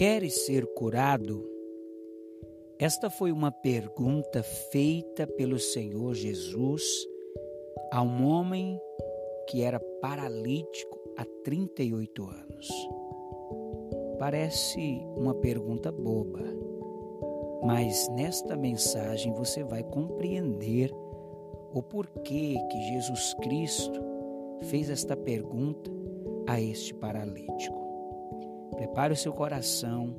Queres ser curado? Esta foi uma pergunta feita pelo Senhor Jesus a um homem que era paralítico há 38 anos. Parece uma pergunta boba, mas nesta mensagem você vai compreender o porquê que Jesus Cristo fez esta pergunta a este paralítico. Prepare o seu coração,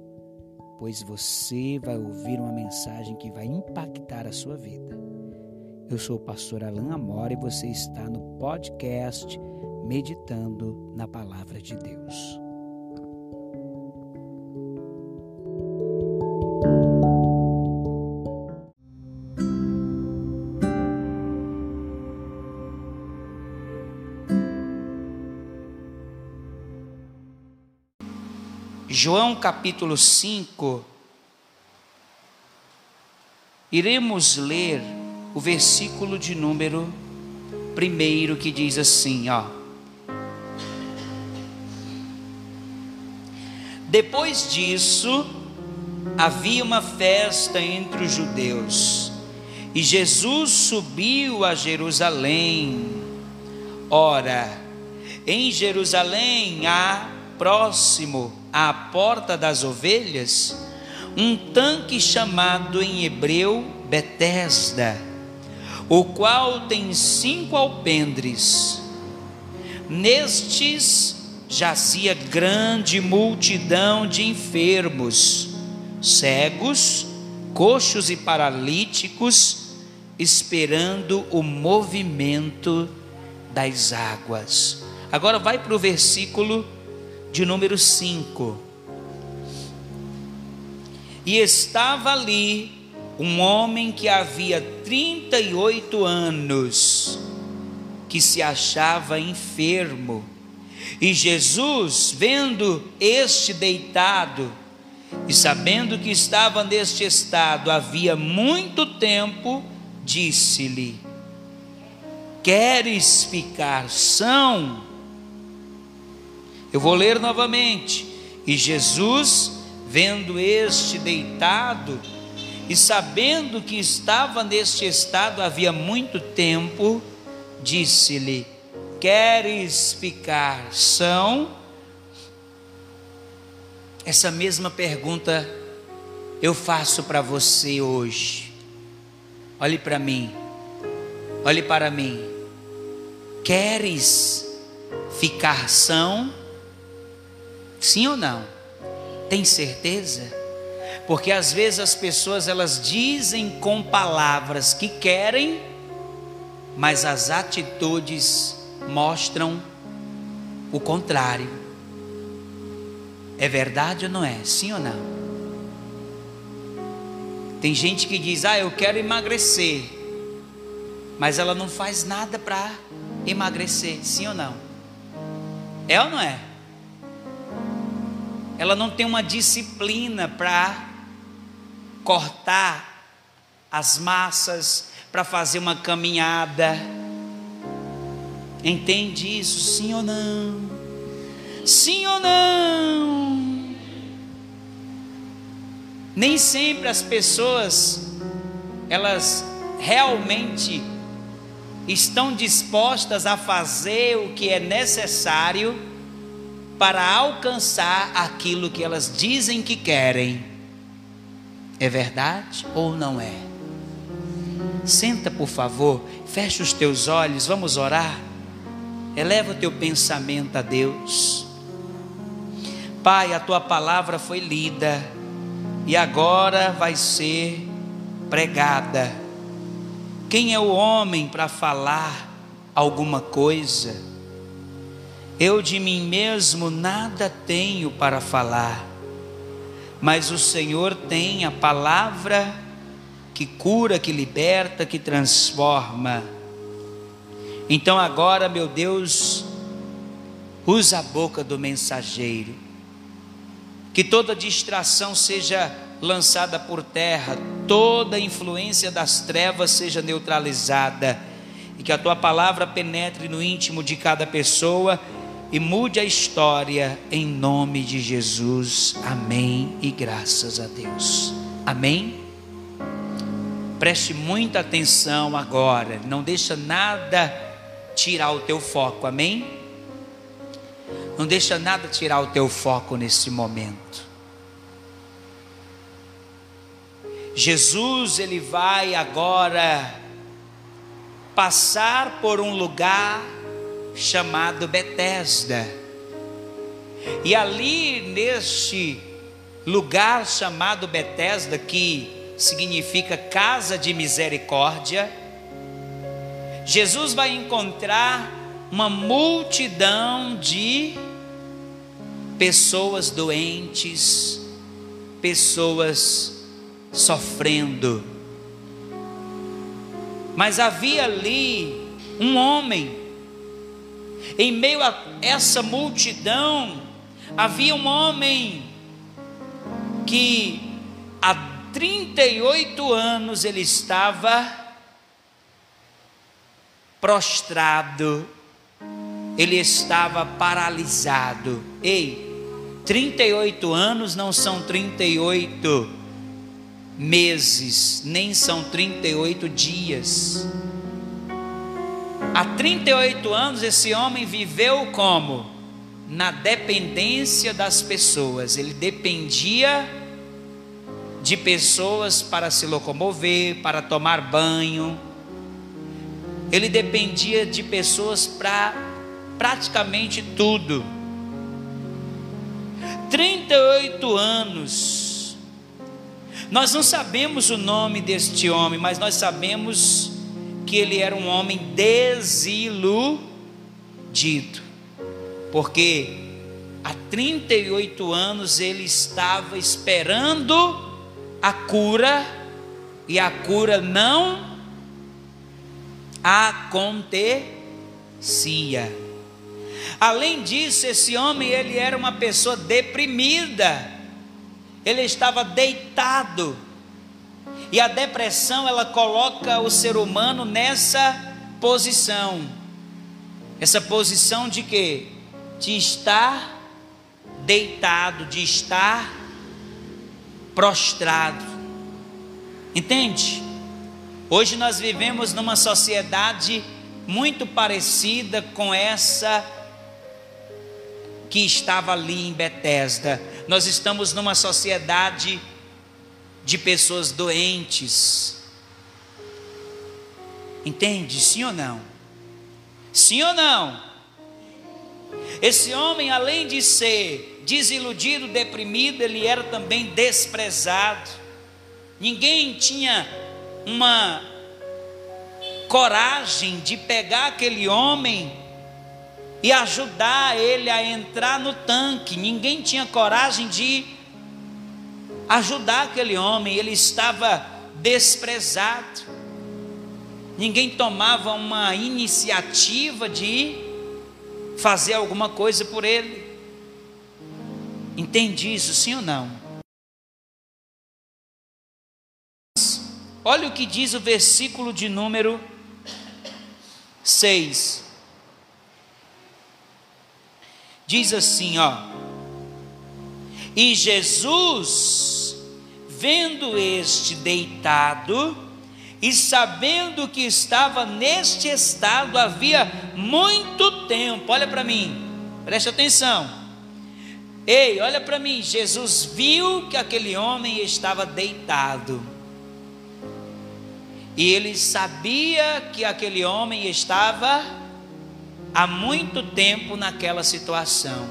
pois você vai ouvir uma mensagem que vai impactar a sua vida. Eu sou o pastor Alain Amora e você está no podcast Meditando na Palavra de Deus. João capítulo 5, iremos ler o versículo de número primeiro que diz assim, ó. Depois disso, havia uma festa entre os judeus, e Jesus subiu a Jerusalém. Ora, em Jerusalém há próximo à porta das ovelhas, um tanque chamado em hebreu Betesda, o qual tem cinco alpendres. Nestes jazia grande multidão de enfermos, cegos, coxos e paralíticos, esperando o movimento das águas. Agora vai para o versículo de número 5. E estava ali um homem que havia 38 anos, que se achava enfermo. E Jesus, vendo este deitado, e sabendo que estava neste estado havia muito tempo, disse-lhe: Queres ficar são? Eu vou ler novamente. E Jesus, vendo este deitado, e sabendo que estava neste estado havia muito tempo, disse-lhe: Queres ficar são? Essa mesma pergunta eu faço para você hoje. Olhe para mim. Olhe para mim. Queres ficar são? Sim ou não? Tem certeza? Porque às vezes as pessoas elas dizem com palavras que querem, mas as atitudes mostram o contrário. É verdade ou não é? Sim ou não? Tem gente que diz: "Ah, eu quero emagrecer", mas ela não faz nada para emagrecer. Sim ou não? É ou não é? Ela não tem uma disciplina para cortar as massas, para fazer uma caminhada. Entende isso? Sim ou não? Sim ou não? Nem sempre as pessoas elas realmente estão dispostas a fazer o que é necessário para alcançar aquilo que elas dizem que querem. É verdade ou não é? Senta, por favor, fecha os teus olhos, vamos orar. Eleva o teu pensamento a Deus. Pai, a tua palavra foi lida e agora vai ser pregada. Quem é o homem para falar alguma coisa? Eu de mim mesmo nada tenho para falar, mas o Senhor tem a palavra que cura, que liberta, que transforma. Então agora, meu Deus, usa a boca do mensageiro, que toda distração seja lançada por terra, toda influência das trevas seja neutralizada, e que a tua palavra penetre no íntimo de cada pessoa e mude a história em nome de Jesus. Amém e graças a Deus. Amém. Preste muita atenção agora, não deixa nada tirar o teu foco. Amém? Não deixa nada tirar o teu foco nesse momento. Jesus ele vai agora passar por um lugar chamado Betesda. E ali neste lugar chamado Betesda, que significa casa de misericórdia, Jesus vai encontrar uma multidão de pessoas doentes, pessoas sofrendo. Mas havia ali um homem em meio a essa multidão, havia um homem que há 38 anos ele estava prostrado, ele estava paralisado. Ei, 38 anos não são 38 meses, nem são 38 dias. Há 38 anos esse homem viveu como? Na dependência das pessoas. Ele dependia de pessoas para se locomover, para tomar banho. Ele dependia de pessoas para praticamente tudo. 38 anos. Nós não sabemos o nome deste homem, mas nós sabemos que ele era um homem desiludido, porque há 38 anos ele estava esperando a cura e a cura não acontecia. Além disso, esse homem ele era uma pessoa deprimida. Ele estava deitado e a depressão ela coloca o ser humano nessa posição. Essa posição de quê? De estar deitado, de estar prostrado. Entende? Hoje nós vivemos numa sociedade muito parecida com essa que estava ali em Betesda. Nós estamos numa sociedade de pessoas doentes. Entende? Sim ou não? Sim ou não? Esse homem, além de ser desiludido, deprimido, ele era também desprezado. Ninguém tinha uma coragem de pegar aquele homem e ajudar ele a entrar no tanque. Ninguém tinha coragem de ajudar aquele homem, ele estava desprezado. Ninguém tomava uma iniciativa de fazer alguma coisa por ele. Entende isso, sim ou não? Olha o que diz o versículo de número 6. Diz assim, ó: E Jesus vendo este deitado e sabendo que estava neste estado havia muito tempo, olha para mim, preste atenção. Ei, olha para mim, Jesus viu que aquele homem estava deitado. E ele sabia que aquele homem estava há muito tempo naquela situação.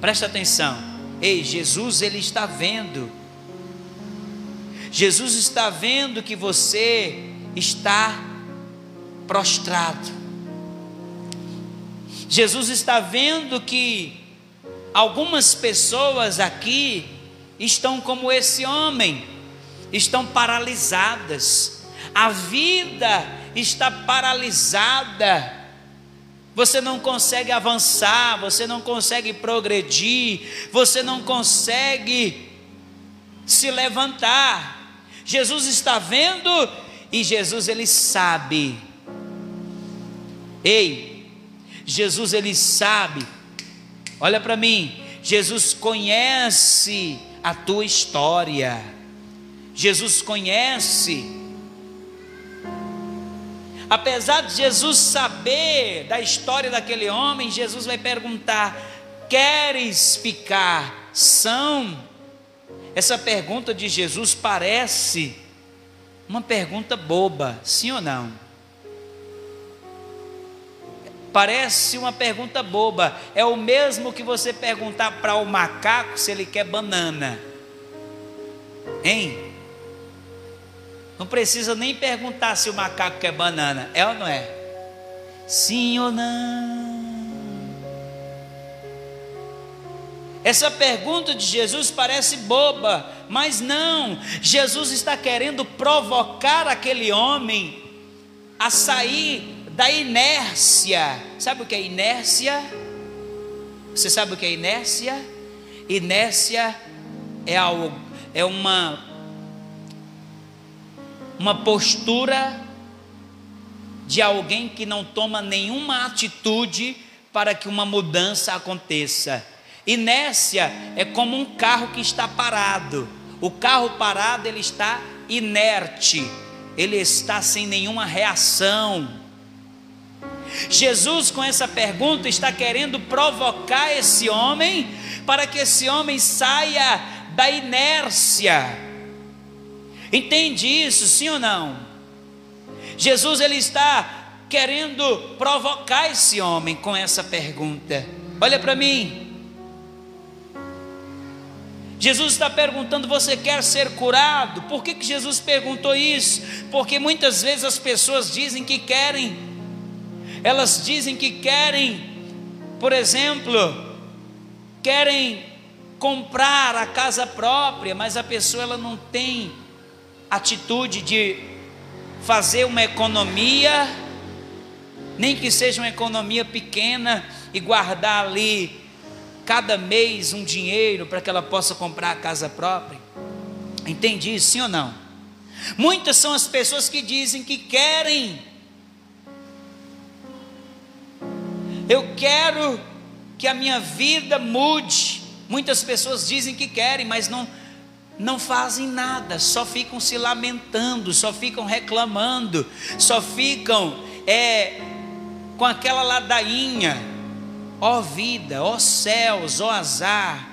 Presta atenção. Ei, Jesus ele está vendo Jesus está vendo que você está prostrado. Jesus está vendo que algumas pessoas aqui estão como esse homem, estão paralisadas. A vida está paralisada. Você não consegue avançar, você não consegue progredir, você não consegue se levantar. Jesus está vendo e Jesus ele sabe. Ei, Jesus ele sabe. Olha para mim, Jesus conhece a tua história. Jesus conhece. Apesar de Jesus saber da história daquele homem, Jesus vai perguntar: Queres ficar são? Essa pergunta de Jesus parece uma pergunta boba, sim ou não? Parece uma pergunta boba. É o mesmo que você perguntar para o macaco se ele quer banana. Hein? Não precisa nem perguntar se o macaco quer banana. É ou não é? Sim ou não? Essa pergunta de Jesus parece boba, mas não. Jesus está querendo provocar aquele homem a sair da inércia. Sabe o que é inércia? Você sabe o que é inércia? Inércia é algo, é uma uma postura de alguém que não toma nenhuma atitude para que uma mudança aconteça. Inércia é como um carro que está parado. O carro parado ele está inerte. Ele está sem nenhuma reação Jesus, com essa pergunta, está querendo provocar esse homem para que esse homem saia da inércia. Entende isso, sim ou não? Jesus ele está querendo provocar esse homem com essa pergunta. Olha para mim. Jesus está perguntando: você quer ser curado? Por que, que Jesus perguntou isso? Porque muitas vezes as pessoas dizem que querem elas dizem que querem, por exemplo, querem comprar a casa própria, mas a pessoa ela não tem atitude de fazer uma economia, nem que seja uma economia pequena e guardar ali cada mês um dinheiro para que ela possa comprar a casa própria. Entende isso, sim ou não? Muitas são as pessoas que dizem que querem Eu quero que a minha vida mude. Muitas pessoas dizem que querem, mas não não fazem nada, só ficam se lamentando, só ficam reclamando, só ficam é, com aquela ladainha, ó vida, ó céus, ó azar.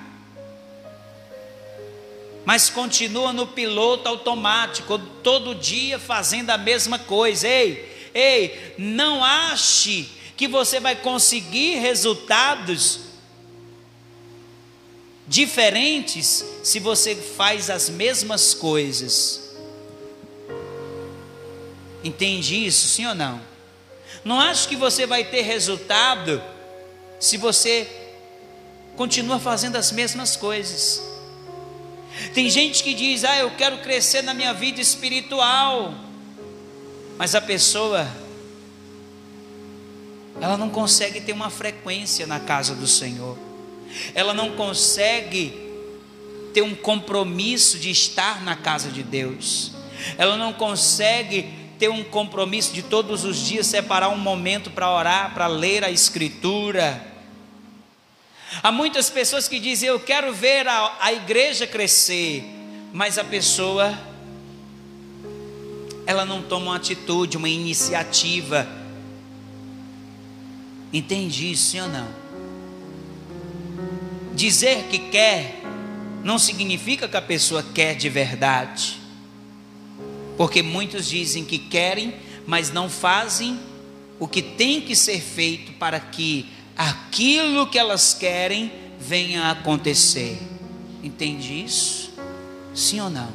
Mas continua no piloto automático, todo dia fazendo a mesma coisa. Ei, ei, não ache que você vai conseguir resultados diferentes se você faz as mesmas coisas. Entende isso, sim ou não? Não acho que você vai ter resultado se você continua fazendo as mesmas coisas. Tem gente que diz: "Ah, eu quero crescer na minha vida espiritual". Mas a pessoa ela não consegue ter uma frequência na casa do Senhor, ela não consegue ter um compromisso de estar na casa de Deus, ela não consegue ter um compromisso de todos os dias separar um momento para orar, para ler a Escritura. Há muitas pessoas que dizem: Eu quero ver a, a igreja crescer, mas a pessoa, ela não toma uma atitude, uma iniciativa Entende isso, sim ou não? Dizer que quer não significa que a pessoa quer de verdade. Porque muitos dizem que querem, mas não fazem o que tem que ser feito para que aquilo que elas querem venha a acontecer. Entende isso? Sim ou não?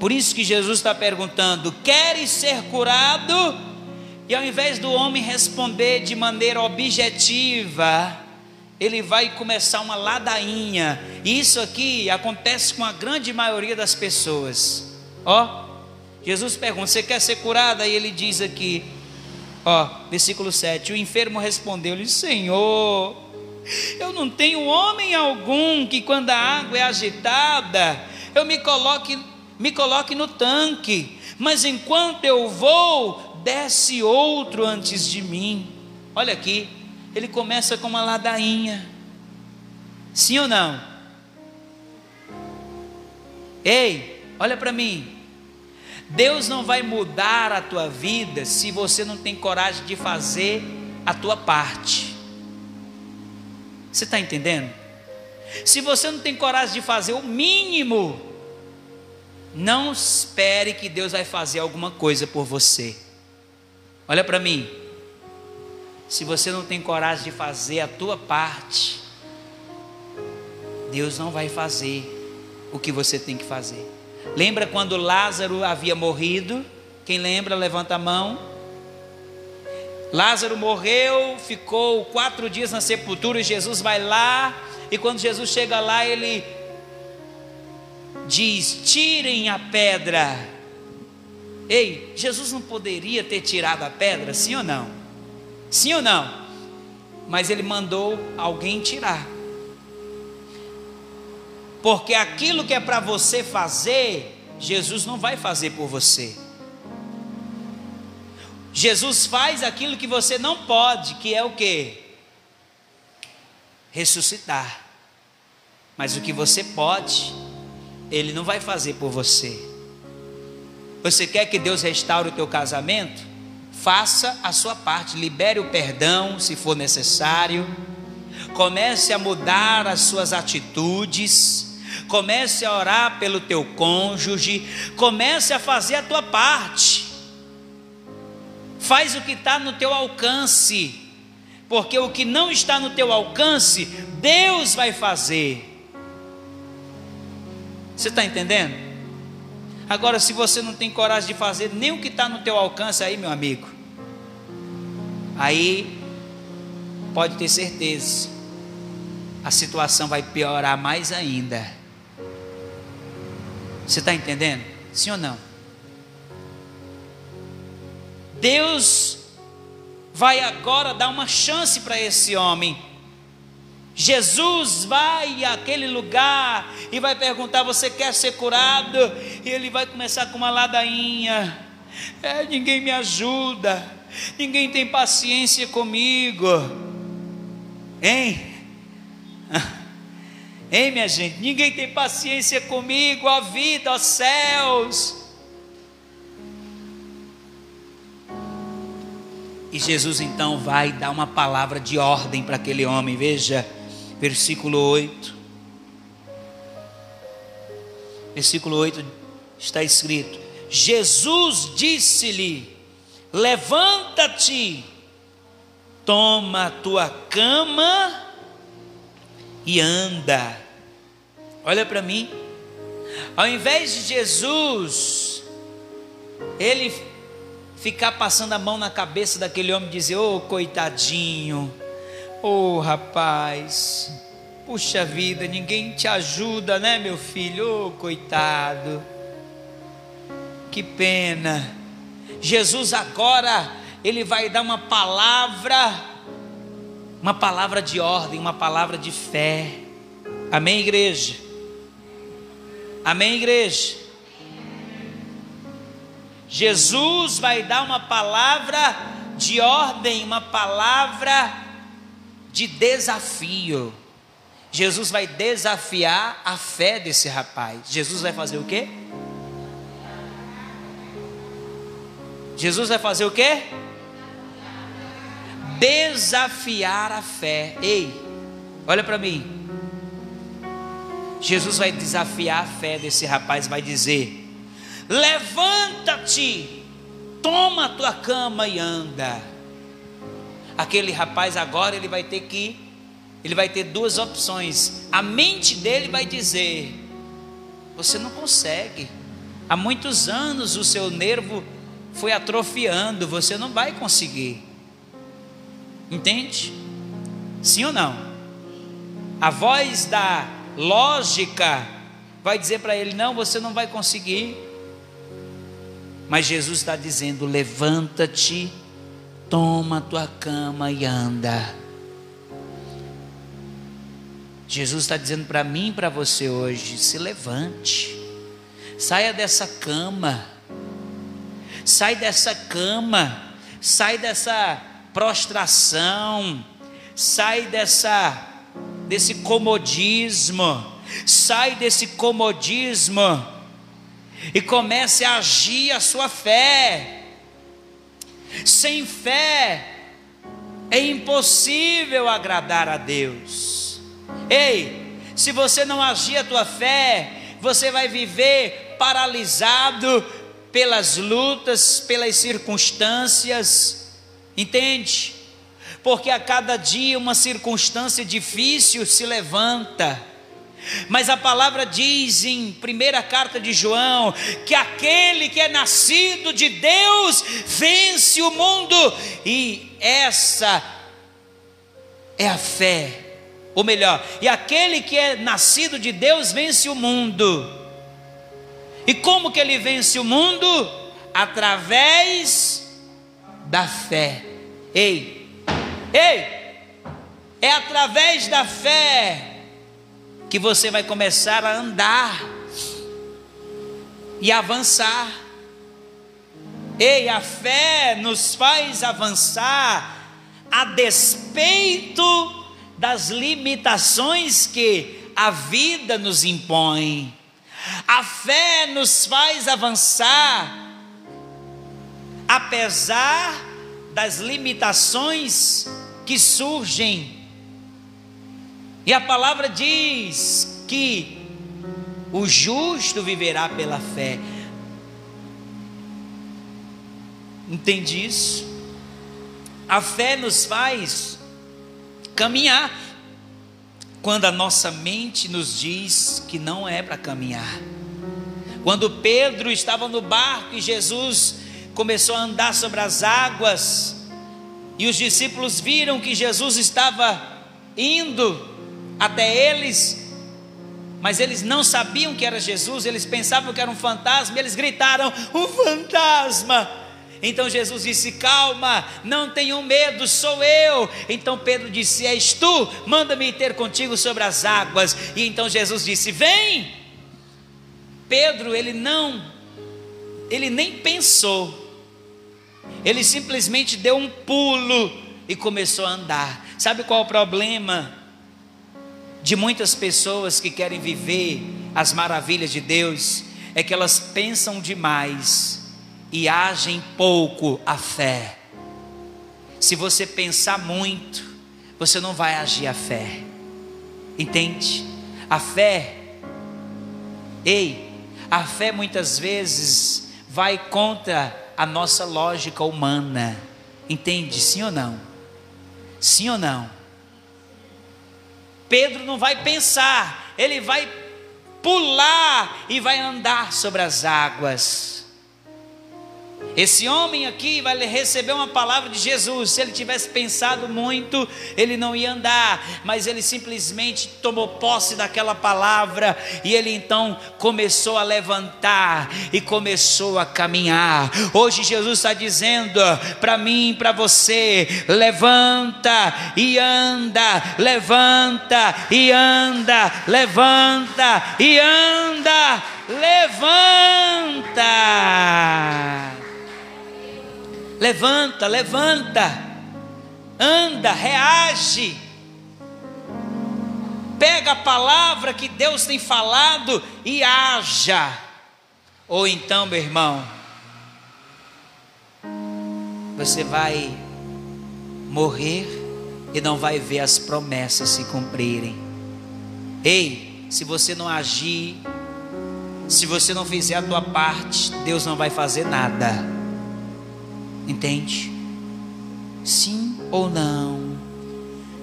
Por isso que Jesus está perguntando: queres ser curado? E ao invés do homem responder de maneira objetiva, ele vai começar uma ladainha. E isso aqui acontece com a grande maioria das pessoas. Ó, Jesus pergunta: Você quer ser curado? Aí ele diz aqui, ó, versículo 7: O enfermo respondeu-lhe: Senhor, eu não tenho homem algum que, quando a água é agitada, eu me coloque me coloque no tanque, Mas enquanto eu vou, desce outro antes de mim. Olha aqui, ele começa com uma ladainha. Sim ou não? Ei, olha para mim. Deus não vai mudar a tua vida se você não tem coragem de fazer a tua parte. Você está entendendo? Se você não tem coragem de fazer o mínimo, não espere que Deus vai fazer alguma coisa por você. Olha para mim. Se você não tem coragem de fazer a tua parte, Deus não vai fazer o que você tem que fazer. Lembra quando Lázaro havia morrido? Quem lembra, levanta a mão. Lázaro morreu, ficou quatro dias na sepultura e Jesus vai lá. E quando Jesus chega lá, ele diz: Tirem a pedra. Ei, Jesus não poderia ter tirado a pedra, sim ou não? Sim ou não? Mas ele mandou alguém tirar. Porque aquilo que é para você fazer, Jesus não vai fazer por você. Jesus faz aquilo que você não pode, que é o que? Ressuscitar. Mas o que você pode, Ele não vai fazer por você. Você quer que Deus restaure o teu casamento? Faça a sua parte, libere o perdão se for necessário. Comece a mudar as suas atitudes comece a orar pelo teu cônjuge, comece a fazer a tua parte. Faz o que está no teu alcance, porque o que não está no teu alcance, Deus vai fazer. Você está entendendo? Agora, se você não tem coragem de fazer nem o que está no teu alcance, aí, meu amigo, aí pode ter certeza, a situação vai piorar mais ainda. Você está entendendo? Sim ou não? Deus vai agora dar uma chance para esse homem. Jesus vai àquele lugar e vai perguntar: Você quer ser curado? E ele vai começar com uma ladainha: é, Ninguém me ajuda, ninguém tem paciência comigo, hein? Hein, minha gente? Ninguém tem paciência comigo, a vida, os céus. E Jesus então vai dar uma palavra de ordem para aquele homem, veja, versículo 8. Versículo 8 está escrito: Jesus disse-lhe: Levanta-te, toma a tua cama e anda. Olha para mim. Ao invés de Jesus, ele ficar passando a mão na cabeça daquele homem e dizer: Ô oh, coitadinho, oh, rapaz, puxa vida, ninguém te ajuda, né, meu filho? Oh, coitado, que pena. Jesus agora, ele vai dar uma palavra, uma palavra de ordem, uma palavra de fé. Amém, igreja? Amém, igreja? Jesus vai dar uma palavra de ordem, uma palavra de desafio. Jesus vai desafiar a fé desse rapaz. Jesus vai fazer o quê? Jesus vai fazer o quê? Desafiar a fé. Ei, olha para mim. Jesus vai desafiar a fé desse rapaz, vai dizer: Levanta-te, toma a tua cama e anda. Aquele rapaz agora ele vai ter que ele vai ter duas opções. A mente dele vai dizer: Você não consegue. Há muitos anos o seu nervo foi atrofiando, você não vai conseguir. Entende? Sim ou não? A voz da lógica vai dizer para ele: não, você não vai conseguir. Mas Jesus está dizendo: levanta-te, toma a tua cama e anda. Jesus está dizendo para mim e para você hoje: se levante, saia dessa cama, sai dessa cama, sai dessa prostração, sai dessa desse comodismo, sai desse comodismo. E comece a agir a sua fé. Sem fé é impossível agradar a Deus. Ei, se você não agir a tua fé, você vai viver paralisado pelas lutas, pelas circunstâncias, entende? Porque a cada dia uma circunstância difícil se levanta. Mas a palavra diz em primeira carta de João que aquele que é nascido de Deus vence o mundo, e essa é a fé. Ou melhor, e aquele que é nascido de Deus vence o mundo. E como que ele vence o mundo? Através da fé. Ei, ei, é através da fé que você vai começar a andar e avançar. Ei, a fé nos faz avançar a despeito das limitações que a vida nos impõe. A fé nos faz avançar, apesar das limitações que surgem. E a palavra diz que o justo viverá pela fé. Entende isso? A fé nos faz caminhar quando a nossa mente nos diz que não é para caminhar. Quando Pedro estava no barco e Jesus começou a andar sobre as águas, e os discípulos viram que Jesus estava indo até eles, mas eles não sabiam que era Jesus, eles pensavam que era um fantasma, eles gritaram: Um fantasma! Então Jesus disse: Calma, não tenham medo, sou eu. Então Pedro disse: És tu, manda-me ter contigo sobre as águas. E então Jesus disse: Vem. Pedro, ele não, ele nem pensou, ele simplesmente deu um pulo e começou a andar. Sabe qual é o problema de muitas pessoas que querem viver as maravilhas de Deus? É que elas pensam demais e agem pouco a fé. Se você pensar muito, você não vai agir a fé. Entende? A fé, ei, a fé muitas vezes vai contra a nossa lógica humana. Entende? Sim ou não? Sim ou não? Pedro não vai pensar, ele vai pular e vai andar sobre as águas. Esse homem aqui vai receber uma palavra de Jesus. Se ele tivesse pensado muito, ele não ia andar, mas ele simplesmente tomou posse daquela palavra e ele então começou a levantar e começou a caminhar. Hoje Jesus está dizendo para mim, para você: levanta e anda, levanta e anda, levanta e anda, levanta. Levanta, levanta, anda, reage. Pega a palavra que Deus tem falado e haja. Ou então, meu irmão, você vai morrer e não vai ver as promessas se cumprirem. Ei, se você não agir, se você não fizer a tua parte, Deus não vai fazer nada. Entende? Sim ou não?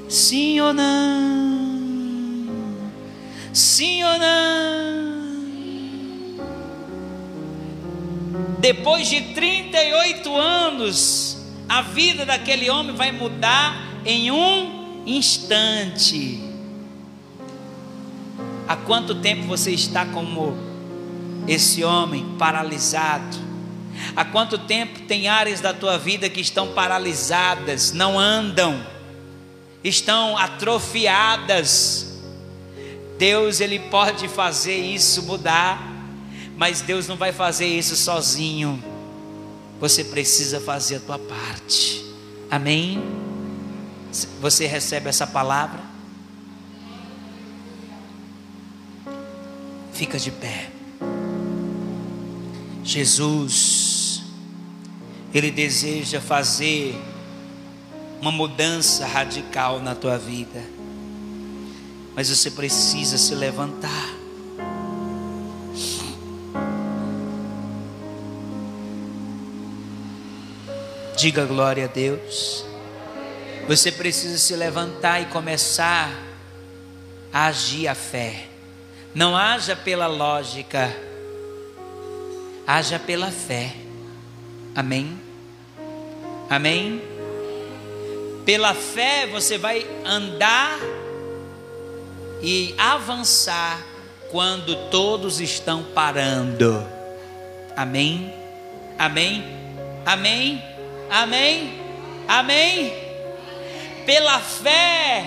Sim ou não? Sim ou não? Depois de 38 anos, a vida daquele homem vai mudar em um instante. Há quanto tempo você está como esse homem paralisado? Há quanto tempo tem áreas da tua vida que estão paralisadas, não andam, estão atrofiadas? Deus ele pode fazer isso mudar, mas Deus não vai fazer isso sozinho. você precisa fazer a tua parte. Amém? Você recebe essa palavra? Fica de pé. Jesus, Ele deseja fazer uma mudança radical na tua vida, mas você precisa se levantar. Diga glória a Deus. Você precisa se levantar e começar a agir a fé. Não haja pela lógica, haja pela fé. Amém? Amém? Pela fé você vai andar e avançar quando todos estão parando. Amém? Amém? Amém? Amém? Amém? Pela fé,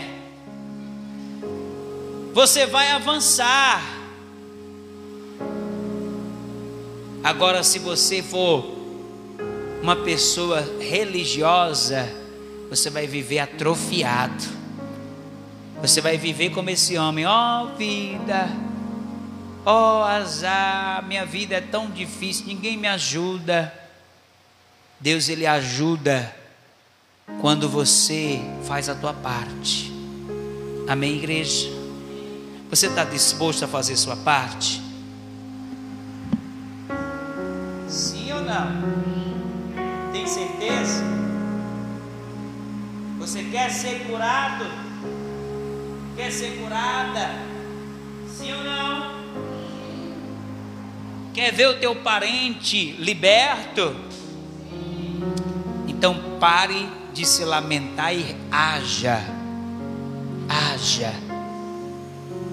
você vai avançar. Agora, se você for uma pessoa religiosa, você vai viver atrofiado. Você vai viver como esse homem, ó oh, vida, ó oh, azar, minha vida é tão difícil, ninguém me ajuda. Deus ele ajuda quando você faz a tua parte. Amém, igreja? Você está disposto a fazer sua parte? Não? Tem certeza? Você quer ser curado? Quer ser curada? Sim ou não? Quer ver o teu parente liberto? Então pare de se lamentar e haja. Haja.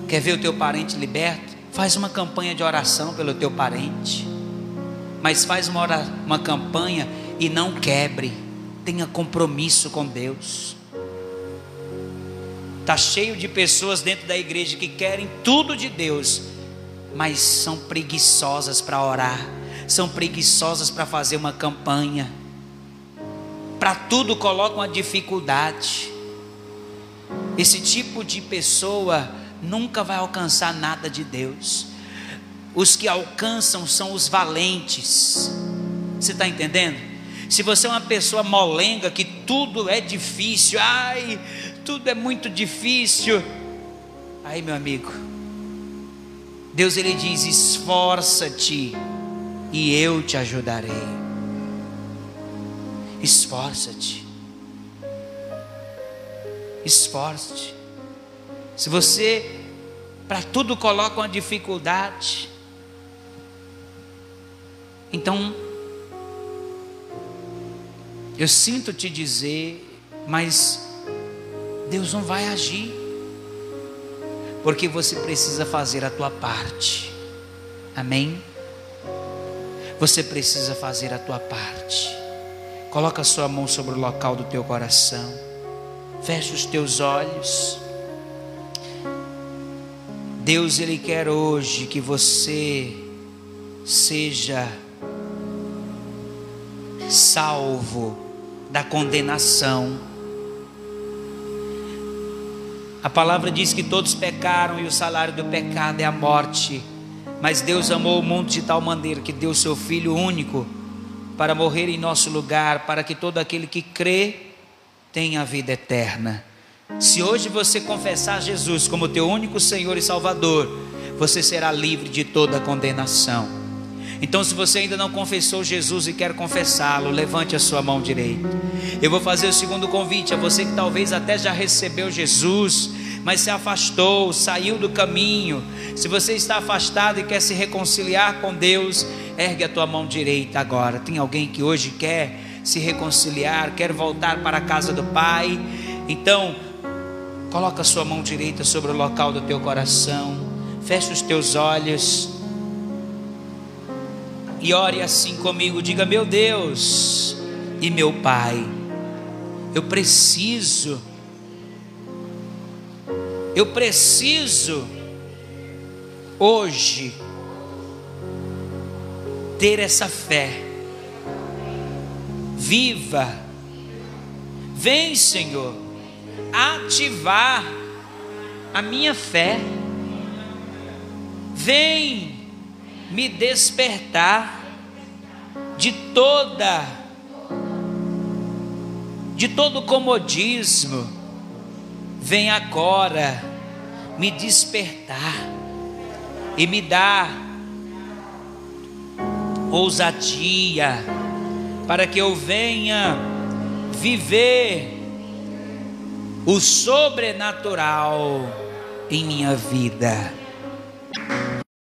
Quer ver o teu parente liberto? Faz uma campanha de oração pelo teu parente. Mas faz uma, uma campanha e não quebre. Tenha compromisso com Deus. Está cheio de pessoas dentro da igreja que querem tudo de Deus, mas são preguiçosas para orar, são preguiçosas para fazer uma campanha para tudo colocam a dificuldade. Esse tipo de pessoa nunca vai alcançar nada de Deus. Os que alcançam são os valentes. Você está entendendo? Se você é uma pessoa molenga, que tudo é difícil, ai, tudo é muito difícil. Aí, meu amigo, Deus ele diz: esforça-te e eu te ajudarei. Esforça-te. Esforce-te. Se você para tudo coloca uma dificuldade, então eu sinto te dizer, mas Deus não vai agir, porque você precisa fazer a tua parte. Amém? Você precisa fazer a tua parte. Coloca a sua mão sobre o local do teu coração. Feche os teus olhos. Deus ele quer hoje que você seja salvo da condenação. A palavra diz que todos pecaram e o salário do pecado é a morte. Mas Deus amou o mundo de tal maneira que deu seu filho único para morrer em nosso lugar, para que todo aquele que crê tenha a vida eterna. Se hoje você confessar Jesus como teu único Senhor e Salvador, você será livre de toda condenação. Então, se você ainda não confessou Jesus e quer confessá-lo, levante a sua mão direita. Eu vou fazer o segundo convite a você que talvez até já recebeu Jesus, mas se afastou, saiu do caminho. Se você está afastado e quer se reconciliar com Deus, Ergue a tua mão direita agora. Tem alguém que hoje quer se reconciliar, quer voltar para a casa do Pai? Então, coloca a sua mão direita sobre o local do teu coração. Feche os teus olhos. E ore assim comigo, diga: "Meu Deus e meu Pai, eu preciso eu preciso hoje ter essa fé viva. Vem, Senhor, ativar a minha fé. Vem me despertar de toda de todo comodismo. Vem agora me despertar e me dar ousadia para que eu venha viver o sobrenatural em minha vida.